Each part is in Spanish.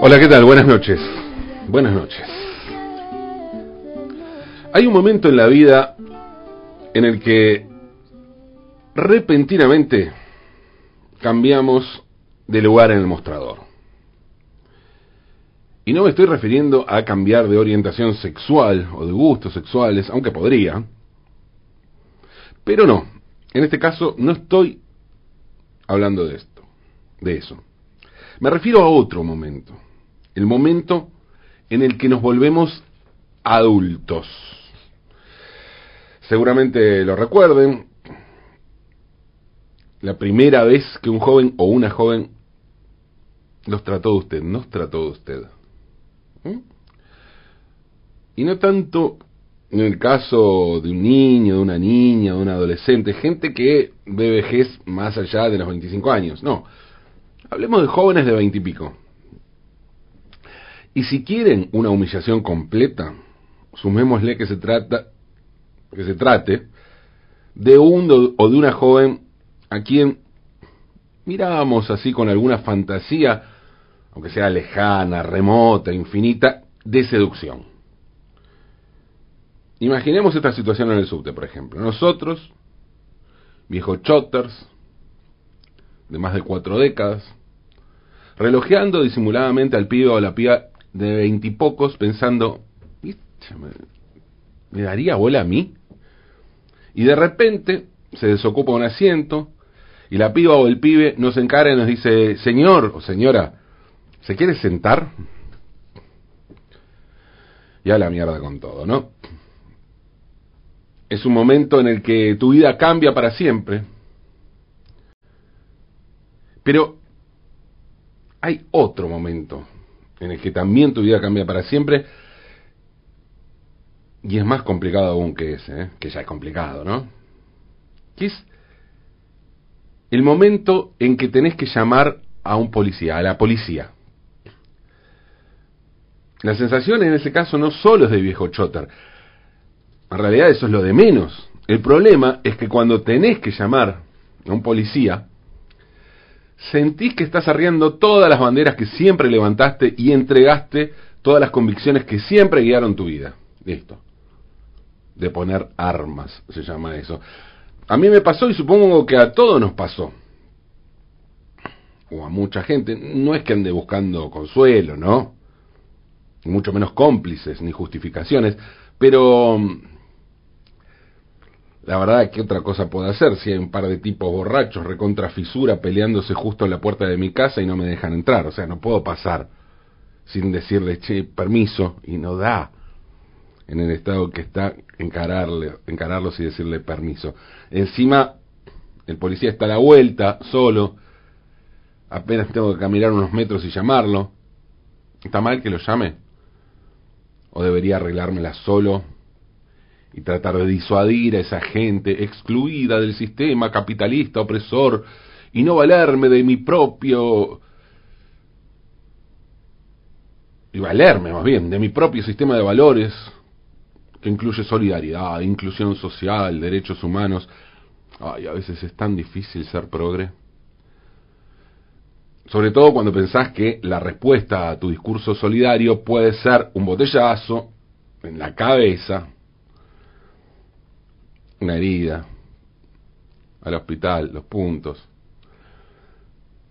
Hola, ¿qué tal? Buenas noches. Buenas noches. Hay un momento en la vida en el que repentinamente cambiamos de lugar en el mostrador. Y no me estoy refiriendo a cambiar de orientación sexual o de gustos sexuales, aunque podría. Pero no, en este caso no estoy hablando de esto, de eso. Me refiero a otro momento, el momento en el que nos volvemos adultos. Seguramente lo recuerden, la primera vez que un joven o una joven los trató de usted, nos trató de usted. Y no tanto en el caso de un niño, de una niña, de un adolescente, gente que ve vejez más allá de los 25 años, no. Hablemos de jóvenes de 20 y pico. Y si quieren una humillación completa, sumémosle que se trata que se trate de un o de una joven a quien mirábamos así con alguna fantasía, aunque sea lejana, remota, infinita, de seducción. Imaginemos esta situación en el subte, por ejemplo. Nosotros, viejos chotters, de más de cuatro décadas, relojeando disimuladamente al pibe o a la piba de veintipocos, pensando, ¿me daría bola a mí? Y de repente se desocupa un asiento y la piba o el pibe nos encara y nos dice, señor o señora, ¿se quiere sentar? Ya la mierda con todo, ¿no? Es un momento en el que tu vida cambia para siempre. Pero hay otro momento en el que también tu vida cambia para siempre y es más complicado aún que ese, ¿eh? que ya es complicado, ¿no? Que es el momento en que tenés que llamar a un policía, a la policía. La sensación en ese caso no solo es de viejo chotter, en realidad eso es lo de menos. El problema es que cuando tenés que llamar a un policía, sentís que estás arriando todas las banderas que siempre levantaste y entregaste todas las convicciones que siempre guiaron tu vida. Listo de poner armas, se llama eso. A mí me pasó y supongo que a todos nos pasó. O a mucha gente. No es que ande buscando consuelo, ¿no? mucho menos cómplices ni justificaciones. Pero la verdad, ¿qué otra cosa puedo hacer si hay un par de tipos borrachos recontra fisura peleándose justo en la puerta de mi casa y no me dejan entrar? O sea, no puedo pasar sin decirle, che, permiso, y no da en el estado que está, encararle, encararlos y decirle permiso. Encima, el policía está a la vuelta, solo, apenas tengo que caminar unos metros y llamarlo. ¿Está mal que lo llame? ¿O debería arreglármela solo y tratar de disuadir a esa gente excluida del sistema capitalista opresor y no valerme de mi propio y valerme más bien de mi propio sistema de valores que incluye solidaridad, inclusión social, derechos humanos. Ay, a veces es tan difícil ser progre. Sobre todo cuando pensás que la respuesta a tu discurso solidario puede ser un botellazo en la cabeza, una herida, al hospital, los puntos.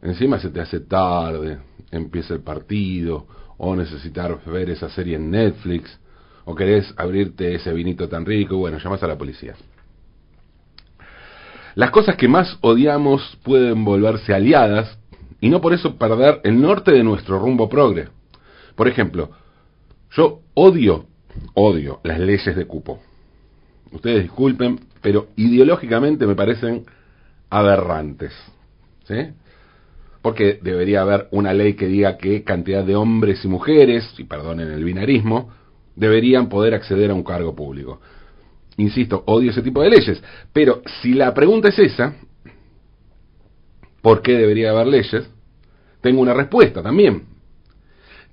Encima se te hace tarde, empieza el partido, o necesitar ver esa serie en Netflix, o querés abrirte ese vinito tan rico, bueno, llamas a la policía. Las cosas que más odiamos pueden volverse aliadas y no por eso perder el norte de nuestro rumbo progre. Por ejemplo, yo odio, odio las leyes de cupo. Ustedes disculpen, pero ideológicamente me parecen aberrantes. ¿Sí? Porque debería haber una ley que diga qué cantidad de hombres y mujeres, y perdonen el binarismo, deberían poder acceder a un cargo público. Insisto, odio ese tipo de leyes. Pero si la pregunta es esa, ¿por qué debería haber leyes? Tengo una respuesta también.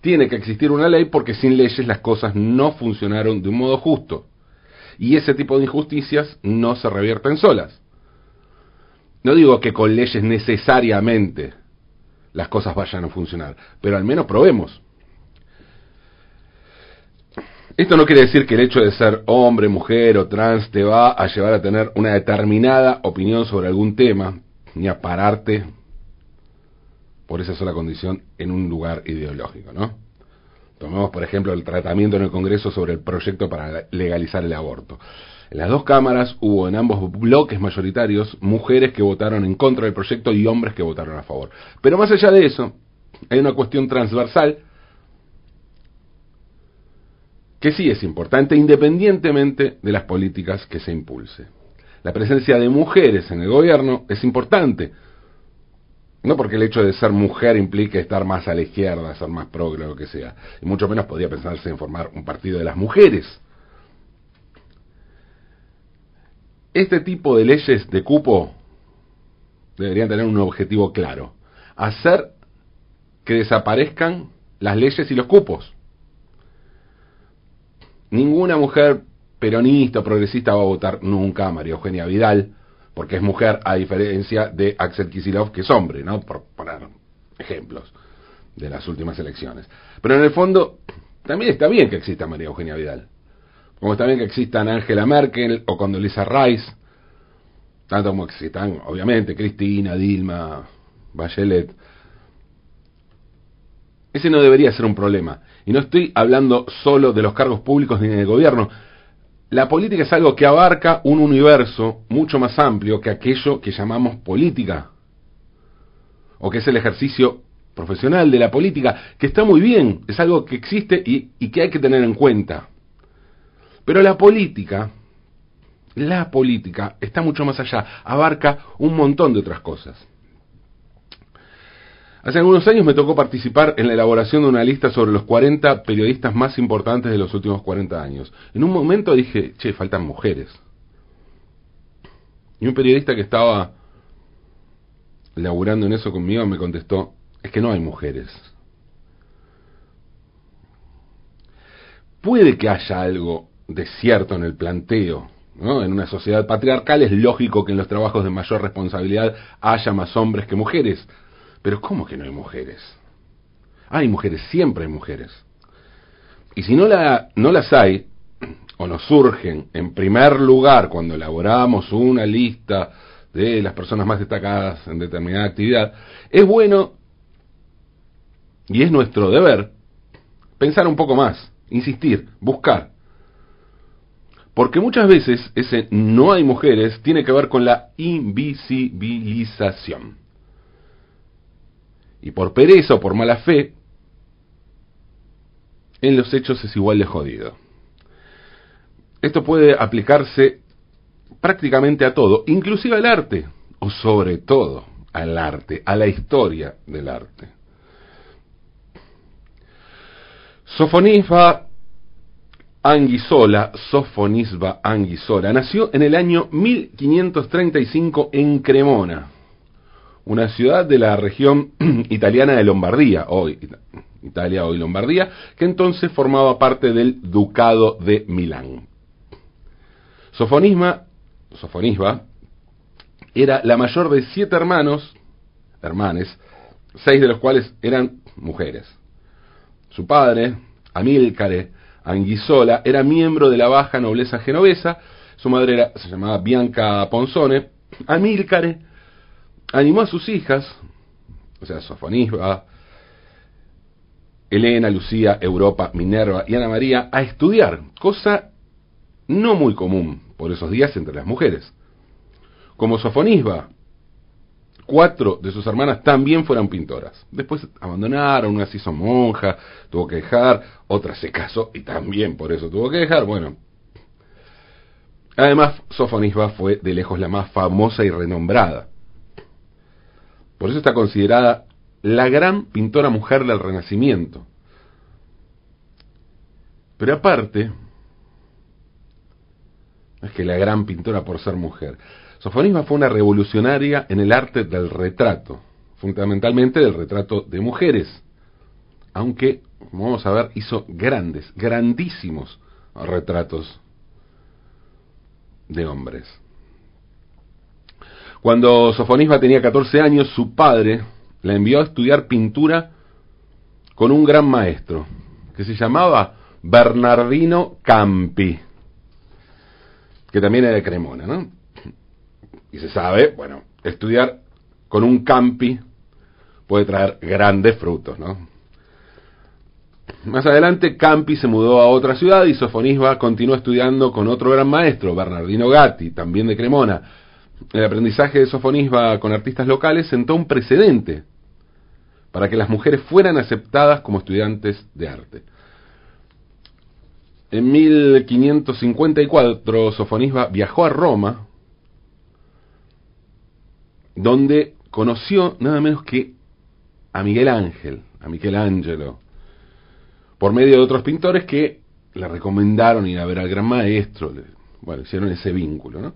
Tiene que existir una ley porque sin leyes las cosas no funcionaron de un modo justo y ese tipo de injusticias no se revierten solas. No digo que con leyes necesariamente las cosas vayan a funcionar, pero al menos probemos. Esto no quiere decir que el hecho de ser hombre, mujer o trans te va a llevar a tener una determinada opinión sobre algún tema, ni a pararte por esa sola condición en un lugar ideológico, ¿no? Tomemos, por ejemplo, el tratamiento en el Congreso sobre el proyecto para legalizar el aborto. En las dos cámaras hubo en ambos bloques mayoritarios mujeres que votaron en contra del proyecto y hombres que votaron a favor. Pero más allá de eso, hay una cuestión transversal que sí es importante independientemente de las políticas que se impulse. La presencia de mujeres en el gobierno es importante, no porque el hecho de ser mujer implique estar más a la izquierda, ser más progre o lo que sea, y mucho menos podría pensarse en formar un partido de las mujeres. Este tipo de leyes de cupo deberían tener un objetivo claro, hacer que desaparezcan las leyes y los cupos. Ninguna mujer peronista o progresista va a votar nunca a María Eugenia Vidal, porque es mujer, a diferencia de Axel Kisilov, que es hombre, ¿no? Por poner ejemplos de las últimas elecciones. Pero en el fondo, también está bien que exista María Eugenia Vidal. Como está bien que existan Angela Merkel o Condoleezza Rice, tanto como existan, obviamente, Cristina, Dilma, Bachelet. Ese no debería ser un problema. Y no estoy hablando solo de los cargos públicos ni del gobierno. La política es algo que abarca un universo mucho más amplio que aquello que llamamos política, o que es el ejercicio profesional de la política, que está muy bien, es algo que existe y, que hay que tener en cuenta. Pero la política, la política está mucho más allá, abarca un montón de otras cosas. Hace algunos años me tocó participar en la elaboración de una lista sobre los 40 periodistas más importantes de los últimos 40 años. En un momento dije, che, faltan mujeres. Y un periodista que estaba laburando en eso conmigo me contestó, es que no hay mujeres. Puede que haya algo de cierto en el planteo, ¿no? En una sociedad patriarcal es lógico que en los trabajos de mayor responsabilidad haya más hombres que mujeres pero ¿cómo que no hay mujeres? Hay mujeres, siempre hay mujeres. Y si no, la, no las hay, o nos surgen en primer lugar cuando elaboramos una lista de las personas más destacadas en determinada actividad, es bueno y es nuestro deber pensar un poco más, insistir, buscar. Porque muchas veces ese no hay mujeres tiene que ver con la invisibilización y por pereza o por mala fe, en los hechos es igual de jodido. Esto puede aplicarse prácticamente a todo, inclusive al arte, o sobre todo al arte, a la historia del arte. Sofonisba Anguisola, Sofonisba Anguisola, nació en el año 1535 en Cremona, una ciudad de la región italiana de Lombardía, hoy Italia, hoy Lombardía, que entonces formaba parte del Ducado de Milán. Sofonisma, Sofonisba era la mayor de siete hermanos, hermanes, seis de los cuales eran mujeres. Su padre, Amílcare Anguisola, era miembro de la baja nobleza genovesa, su madre se llamaba Bianca Ponzone, Amílcare animó a sus hijas, o sea, Sofonisba, Elena, Lucía, Europa, Minerva y Ana María, a estudiar, cosa no muy común por esos días entre las mujeres. Como Sofonisba, cuatro de sus hermanas también fueron pintoras. Después abandonaron, una se hizo monja, tuvo que dejar, otra se casó y también por eso tuvo que dejar. Bueno, además Sofonisba fue de lejos la más famosa y renombrada. Por eso está considerada la gran pintora mujer del Renacimiento. Pero aparte, es que la gran pintora por ser mujer. Sofonisba fue una revolucionaria en el arte del retrato, fundamentalmente del retrato de mujeres, aunque, como vamos a ver, hizo grandes, grandísimos retratos de hombres. Cuando Sofonisba tenía 14 años, su padre la envió a estudiar pintura con un gran maestro, que se llamaba Bernardino Campi, que también es de Cremona, ¿no? Y se sabe, bueno, estudiar con un Campi puede traer grandes frutos, ¿no? Más adelante, Campi se mudó a otra ciudad y Sofonisba continuó estudiando con otro gran maestro, Bernardino Gatti, también de Cremona. El aprendizaje de Sofonisba con artistas locales sentó un precedente para que las mujeres fueran aceptadas como estudiantes de arte. En 1554, Sofonisba viajó a Roma, donde conoció nada menos que a Miguel Ángel, a Michelangelo, por medio de otros pintores que le recomendaron ir a ver al gran maestro, bueno, hicieron ese vínculo, ¿no?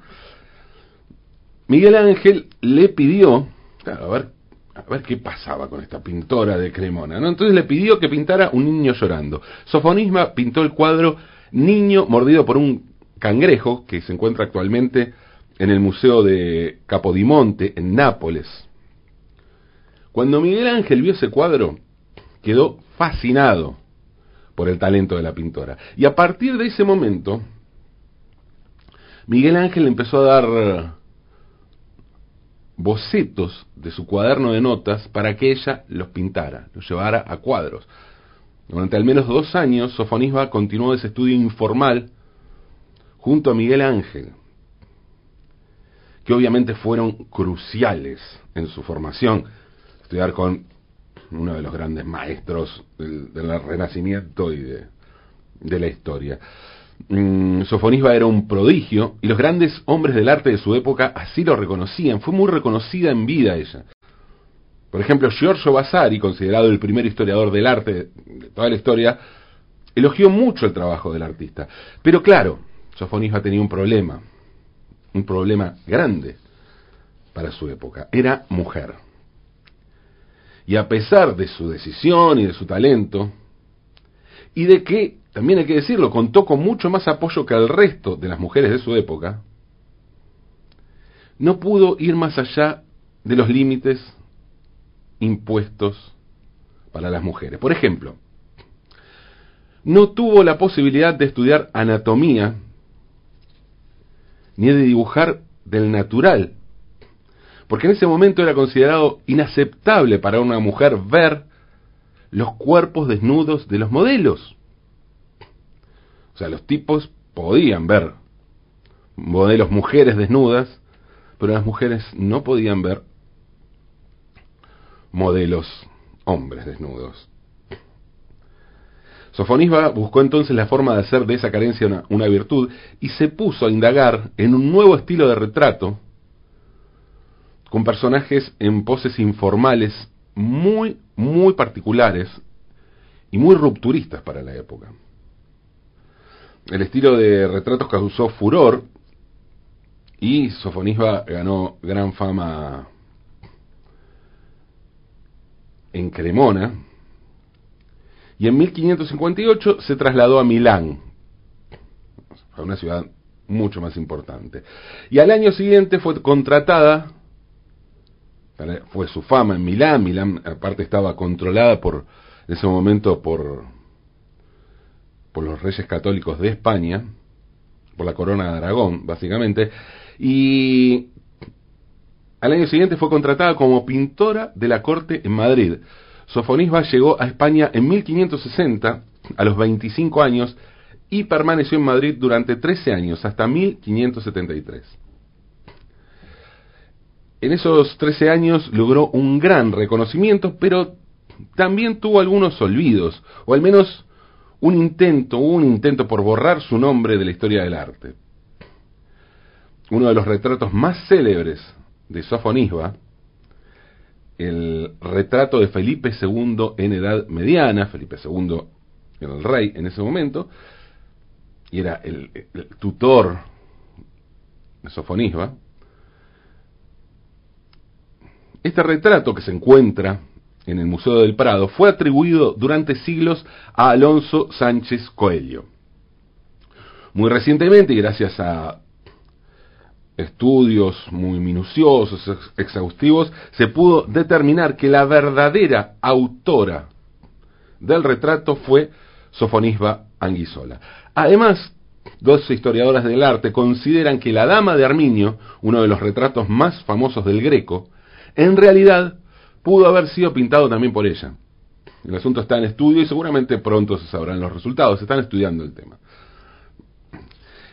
Miguel Ángel le pidió, a ver, a ver qué pasaba con esta pintora de Cremona, ¿no? Entonces le pidió que pintara un niño llorando. Sofonisma pintó el cuadro Niño mordido por un cangrejo, que se encuentra actualmente en el Museo de Capodimonte, en Nápoles. Cuando Miguel Ángel vio ese cuadro, quedó fascinado por el talento de la pintora. Y a partir de ese momento, Miguel Ángel empezó a dar bocetos de su cuaderno de notas para que ella los pintara, los llevara a cuadros. Durante al menos dos años, Sofonisba continuó ese estudio informal junto a Miguel Ángel, que obviamente fueron cruciales en su formación. Estudiar con uno de los grandes maestros del, Renacimiento y de la historia. Mm, Sofonisba era un prodigio y los grandes hombres del arte de su época así lo reconocían. Fue muy reconocida en vida ella. Por ejemplo, Giorgio Vasari, considerado el primer historiador del arte de toda la historia, elogió mucho el trabajo del artista. Pero claro, Sofonisba tenía un problema, un problema grande para su época. Era mujer. Y a pesar de su decisión y de su talento, y de que también hay que decirlo, contó con mucho más apoyo que el resto de las mujeres de su época, no pudo ir más allá de los límites impuestos para las mujeres. Por ejemplo, no tuvo la posibilidad de estudiar anatomía ni de dibujar del natural, porque en ese momento era considerado inaceptable para una mujer ver los cuerpos desnudos de los modelos. O sea, los tipos podían ver modelos mujeres desnudas, pero las mujeres no podían ver modelos hombres desnudos. Sofonisba buscó entonces la forma de hacer de esa carencia una, una, virtud y se puso a indagar en un nuevo estilo de retrato con personajes en poses informales muy, muy particulares y muy rupturistas para la época. El estilo de retratos causó furor y Sofonisba ganó gran fama en Cremona y en 1558 se trasladó a Milán, a una ciudad mucho más importante. Y al año siguiente fue contratada, fue su fama en Milán, Milán aparte estaba controlada por, en ese momento por por los reyes católicos de España, por la corona de Aragón, básicamente, y al año siguiente fue contratada como pintora de la corte en Madrid. Sofonisba llegó a España en 1560, a los 25 años, y permaneció en Madrid durante 13 años, hasta 1573. En esos 13 años logró un gran reconocimiento, pero también tuvo algunos olvidos, o al menos un intento, un intento por borrar su nombre de la historia del arte. Uno de los retratos más célebres de Sofonisba, el retrato de Felipe II en edad mediana, Felipe II era el rey en ese momento, y era el, el tutor de Sofonisba. Este retrato que se encuentra en el Museo del Prado fue atribuido durante siglos a Alonso Sánchez Coelho. Muy recientemente, gracias a estudios muy minuciosos, exhaustivos, se pudo determinar que la verdadera autora del retrato fue Sofonisba Anguisola. Además, dos historiadoras del arte consideran que la Dama de Arminio, uno de los retratos más famosos del Greco, en realidad pudo haber sido pintado también por ella. El asunto está en estudio y seguramente pronto se sabrán los resultados. Están estudiando el tema.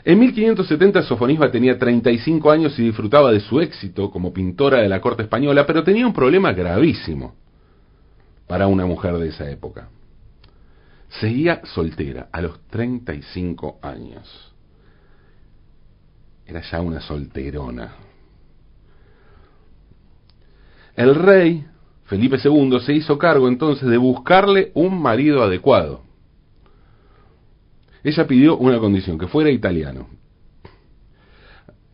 En 1570 Sofonisba tenía 35 años y disfrutaba de su éxito como pintora de la corte española, pero tenía un problema gravísimo para una mujer de esa época. Seguía soltera a los 35 años. Era ya una solterona. El rey, Felipe II, se hizo cargo entonces de buscarle un marido adecuado. Ella pidió una condición, que fuera italiano.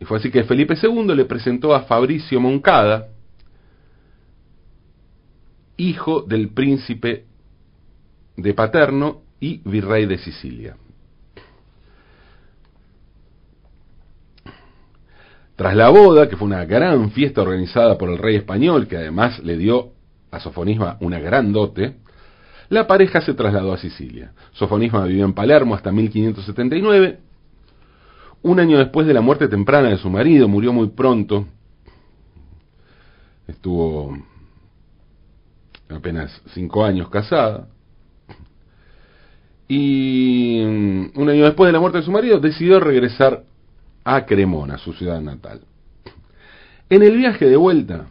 Y fue así que Felipe II le presentó a Fabricio Moncada, hijo del príncipe de Paterno y virrey de Sicilia. Tras la boda, que fue una gran fiesta organizada por el rey español, que además le dio a Sofonisba una gran dote, la pareja se trasladó a Sicilia. Sofonisma vivió en Palermo hasta 1579. Un año después de la muerte temprana de su marido, murió muy pronto. Estuvo apenas cinco años casada. Y un año después de la muerte de su marido, decidió regresar a Cremona, su ciudad natal. En el viaje de vuelta,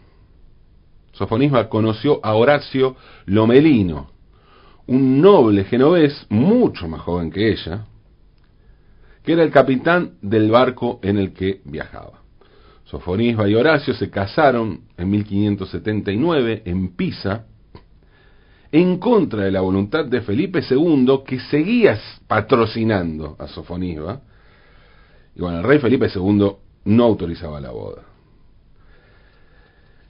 Sofonisma conoció a Horacio Lomelino, un noble genovés, mucho más joven que ella, que era el capitán del barco en el que viajaba. Sofonisba y Horacio se casaron en 1579 en Pisa, en contra de la voluntad de Felipe II, que seguía patrocinando a Sofonisba. Y bueno, el rey Felipe II no autorizaba la boda.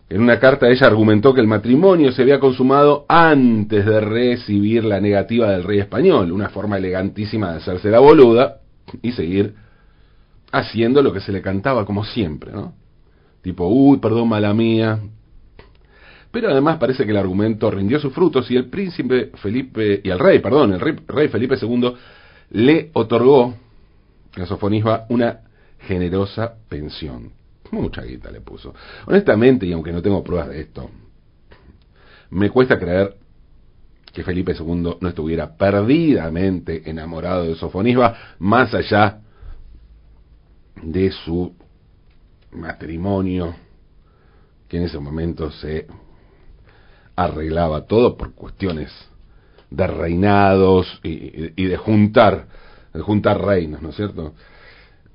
En una carta ella argumentó que el matrimonio se había consumado antes de recibir la negativa del rey español, una forma elegantísima de hacerse la boluda y seguir haciendo lo que se le cantaba como siempre, ¿no? Tipo, uy, perdón, mala mía. Pero además parece que el argumento rindió sus frutos y el príncipe Felipe, y el rey, perdón, el rey, rey Felipe II le otorgó a Sofonisba una generosa pensión. Mucha guita le puso. Honestamente, y aunque no tengo pruebas de esto, me cuesta creer que Felipe II no estuviera perdidamente enamorado de Sofonisba, más allá de su matrimonio, que en ese momento se arreglaba todo por cuestiones de reinados y de juntar, de juntar reinos, ¿no es cierto?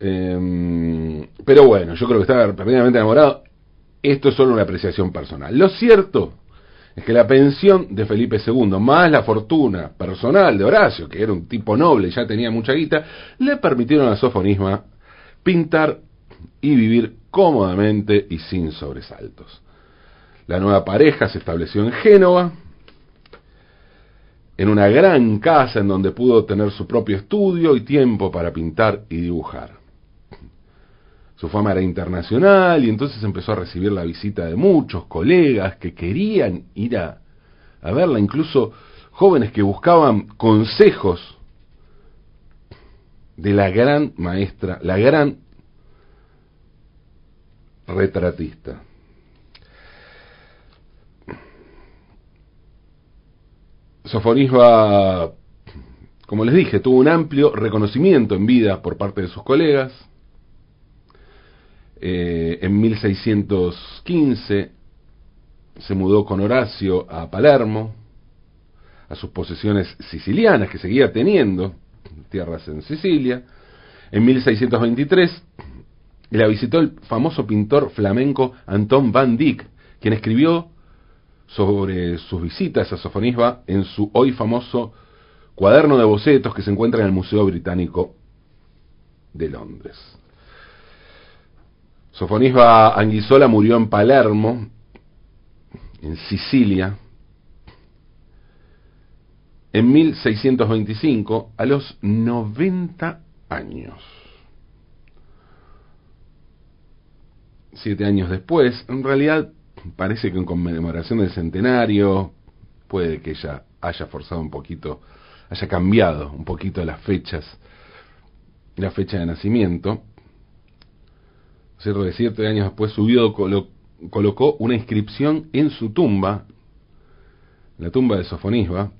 Em, pero bueno, yo creo que estaba perdidamente enamorado. Esto es solo una apreciación personal. Lo cierto es que la pensión de Felipe II, más la fortuna personal de Horacio, que era un tipo noble, ya tenía mucha guita, le permitieron a Sofonisma pintar y vivir cómodamente y sin sobresaltos. La nueva pareja se estableció en Génova, en una gran casa en donde pudo tener su propio estudio y tiempo para pintar y dibujar. Su fama era internacional y entonces empezó a recibir la visita de muchos colegas que querían ir a, verla, incluso jóvenes que buscaban consejos de la gran maestra, la gran retratista. Sofonisba, como les dije, tuvo un amplio reconocimiento en vida por parte de sus colegas, eh, en 1615 se mudó con Horacio a Palermo, a sus posesiones sicilianas que seguía teniendo, tierras en Sicilia. En 1623 la visitó el famoso pintor flamenco Anton van Dyck, quien escribió sobre sus visitas a Sofonisba en su hoy famoso cuaderno de bocetos que se encuentra en el Museo Británico de Londres. Sofonisba Anguisola murió en Palermo, en Sicilia, en 1625, a los 90 años. Siete años después, en realidad parece que en conmemoración del centenario, puede que ella haya forzado un poquito, haya cambiado un poquito las fechas, la fecha de nacimiento. Cierto de siete años después su viudo colocó una inscripción en su tumba, la tumba de Sofonisba,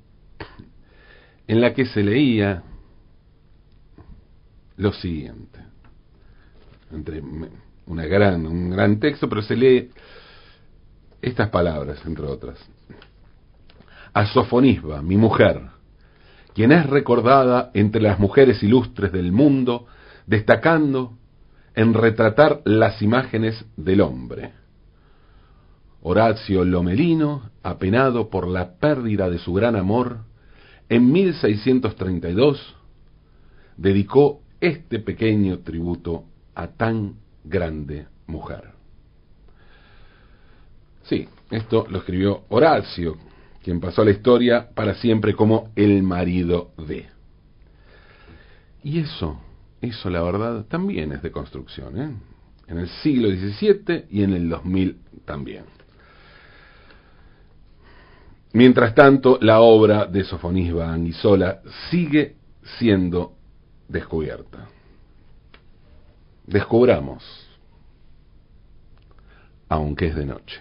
en la que se leía lo siguiente. Entre una gran, un gran texto, pero se lee estas palabras, entre otras. A Sofonisba, mi mujer, quien es recordada entre las mujeres ilustres del mundo, destacando en retratar las imágenes del hombre. Horacio Lomelino, apenado por la pérdida de su gran amor, en 1632 dedicó este pequeño tributo a tan grande mujer. Sí, esto lo escribió Horacio, quien pasó a la historia para siempre como el marido de. Y eso, eso la verdad también es de construcción, ¿eh? en el siglo XVII y en el 2000 también. Mientras tanto, la obra de Sofonisba Anguisola sigue siendo descubierta. Descubramos, aunque es de noche.